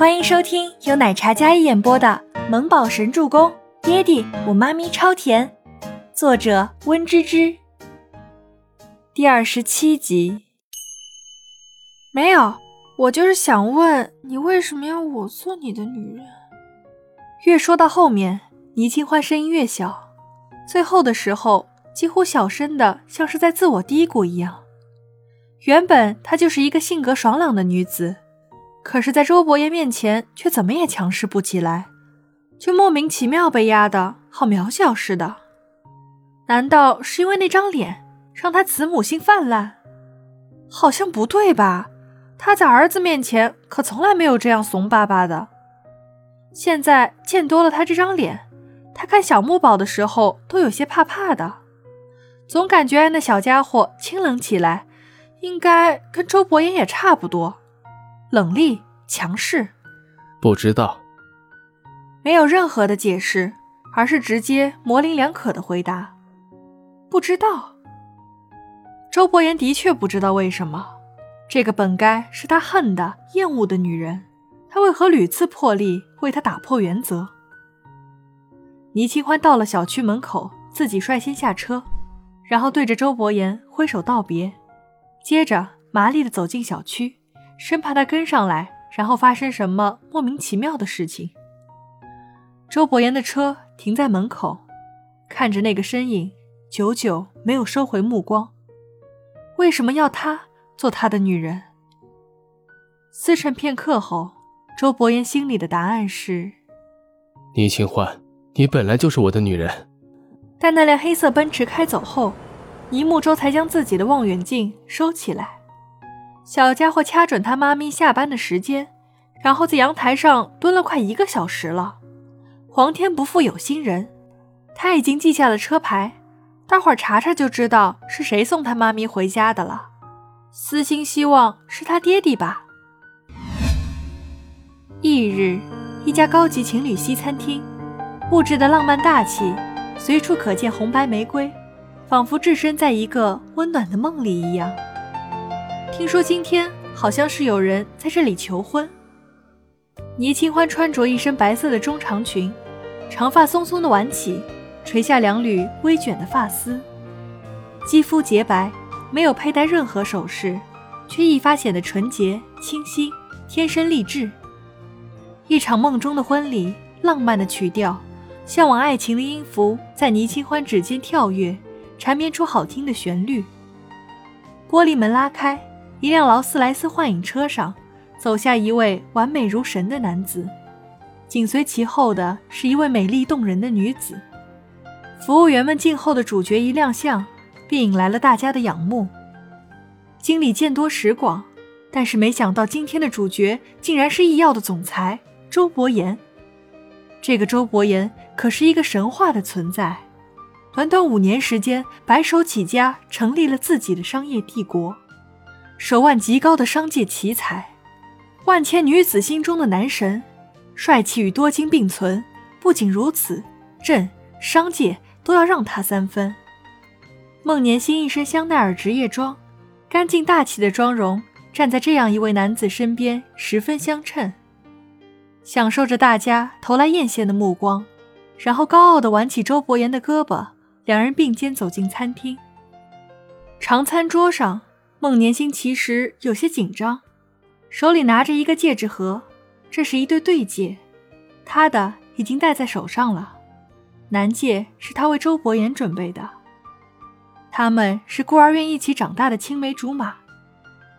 欢迎收听由奶茶嘉一演播的《萌宝神助攻》，爹地我妈咪超甜，作者温芝芝。第二十七集。没有，我就是想问你，为什么要我做你的女人？越说到后面，倪清欢声音越小，最后的时候几乎小声的，像是在自我嘀咕一样。原本她就是一个性格爽朗的女子。可是，在周伯言面前，却怎么也强势不起来，就莫名其妙被压得好渺小似的。难道是因为那张脸让他慈母心泛滥？好像不对吧？他在儿子面前可从来没有这样怂巴巴的。现在见多了他这张脸，他看小木宝的时候都有些怕怕的，总感觉那小家伙清冷起来，应该跟周伯言也差不多。冷厉强势，不知道，没有任何的解释，而是直接模棱两可的回答，不知道。周伯言的确不知道为什么，这个本该是他恨的、厌恶的女人，他为何屡次破例为他打破原则？倪清欢到了小区门口，自己率先下车，然后对着周伯言挥手道别，接着麻利的走进小区。生怕他跟上来，然后发生什么莫名其妙的事情。周伯言的车停在门口，看着那个身影，久久没有收回目光。为什么要他做他的女人？思忖片刻后，周伯言心里的答案是：倪清欢，你本来就是我的女人。但那辆黑色奔驰开走后，倪木舟才将自己的望远镜收起来。小家伙掐准他妈咪下班的时间，然后在阳台上蹲了快一个小时了。皇天不负有心人，他已经记下了车牌，待会儿查查就知道是谁送他妈咪回家的了。私心希望是他爹地吧。翌日，一家高级情侣西餐厅，布置的浪漫大气，随处可见红白玫瑰，仿佛置身在一个温暖的梦里一样。听说今天好像是有人在这里求婚。倪清欢穿着一身白色的中长裙，长发松松的挽起，垂下两缕微卷的发丝，肌肤洁白，没有佩戴任何首饰，却一发显得纯洁清新，天生丽质。一场梦中的婚礼，浪漫的曲调，向往爱情的音符在倪清欢指尖跳跃，缠绵出好听的旋律。玻璃门拉开。一辆劳斯莱斯幻影车上，走下一位完美如神的男子，紧随其后的是一位美丽动人的女子。服务员们静候的主角一亮相，便引来了大家的仰慕。经理见多识广，但是没想到今天的主角竟然是易药的总裁周伯言。这个周伯言可是一个神话的存在，短短五年时间，白手起家，成立了自己的商业帝国。手腕极高的商界奇才，万千女子心中的男神，帅气与多金并存。不仅如此，朕商界都要让他三分。孟年星一身香奈儿职业装，干净大气的妆容，站在这样一位男子身边，十分相称。享受着大家投来艳羡的目光，然后高傲地挽起周伯言的胳膊，两人并肩走进餐厅。长餐桌上。孟年星其实有些紧张，手里拿着一个戒指盒，这是一对对戒，他的已经戴在手上了，男戒是他为周伯言准备的。他们是孤儿院一起长大的青梅竹马，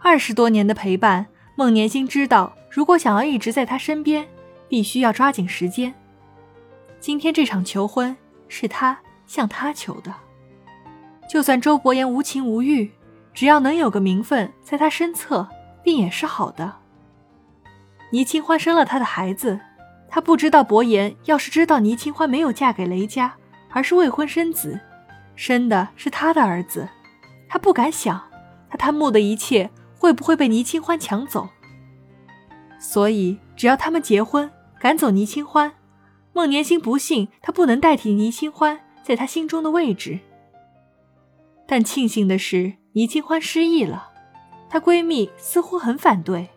二十多年的陪伴，孟年星知道，如果想要一直在他身边，必须要抓紧时间。今天这场求婚是他向他求的，就算周伯言无情无欲。只要能有个名分在他身侧，便也是好的。倪清欢生了他的孩子，他不知道伯言要是知道倪清欢没有嫁给雷家，而是未婚生子，生的是他的儿子，他不敢想，他贪慕的一切会不会被倪清欢抢走。所以，只要他们结婚，赶走倪清欢，孟年星不信他不能代替倪清欢在他心中的位置。但庆幸的是。倪清欢失忆了，她闺蜜似乎很反对。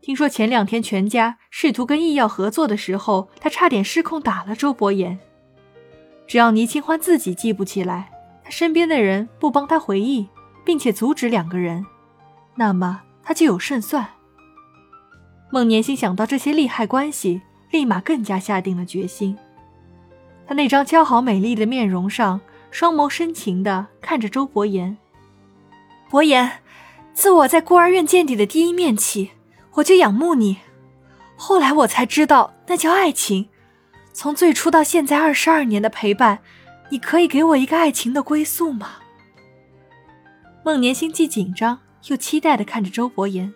听说前两天全家试图跟易药合作的时候，她差点失控打了周伯言。只要倪清欢自己记不起来，他身边的人不帮他回忆，并且阻止两个人，那么他就有胜算。孟年心想到这些利害关系，立马更加下定了决心。他那张姣好美丽的面容上，双眸深情地看着周伯言。伯言，自我在孤儿院见你的第一面起。我就仰慕你，后来我才知道那叫爱情。从最初到现在二十二年的陪伴，你可以给我一个爱情的归宿吗？孟年心既紧张又期待的看着周伯言。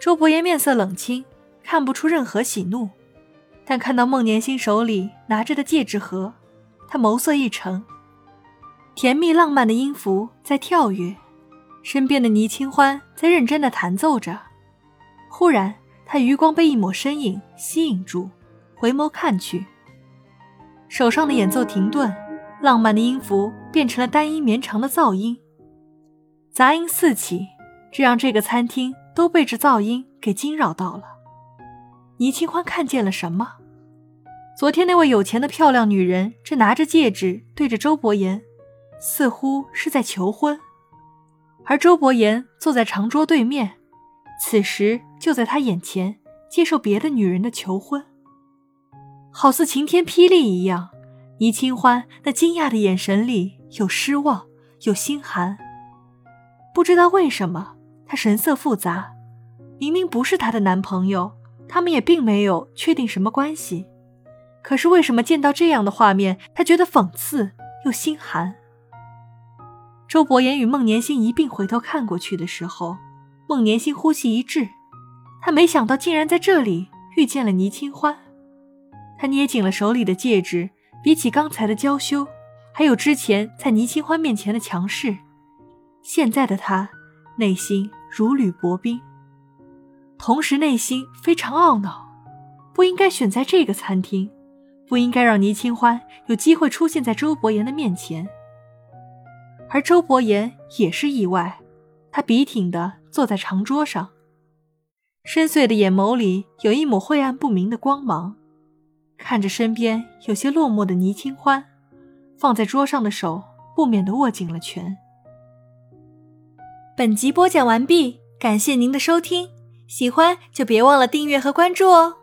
周伯言面色冷清，看不出任何喜怒，但看到孟年心手里拿着的戒指盒，他眸色一沉。甜蜜浪漫的音符在跳跃，身边的倪清欢在认真的弹奏着。忽然，他余光被一抹身影吸引住，回眸看去，手上的演奏停顿，浪漫的音符变成了单一绵长的噪音，杂音四起，这让这个餐厅都被这噪音给惊扰到了。倪清欢看见了什么？昨天那位有钱的漂亮女人正拿着戒指对着周伯言，似乎是在求婚，而周伯言坐在长桌对面。此时就在他眼前接受别的女人的求婚，好似晴天霹雳一样。倪清欢那惊讶的眼神里有失望，有心寒。不知道为什么，他神色复杂。明明不是她的男朋友，他们也并没有确定什么关系。可是为什么见到这样的画面，他觉得讽刺又心寒？周伯言与孟年心一并回头看过去的时候。孟年心呼吸一滞，他没想到竟然在这里遇见了倪清欢。他捏紧了手里的戒指，比起刚才的娇羞，还有之前在倪清欢面前的强势，现在的他内心如履薄冰，同时内心非常懊恼，不应该选在这个餐厅，不应该让倪清欢有机会出现在周伯言的面前。而周伯言也是意外，他笔挺的。坐在长桌上，深邃的眼眸里有一抹晦暗不明的光芒，看着身边有些落寞的倪清欢，放在桌上的手不免的握紧了拳。本集播讲完毕，感谢您的收听，喜欢就别忘了订阅和关注哦。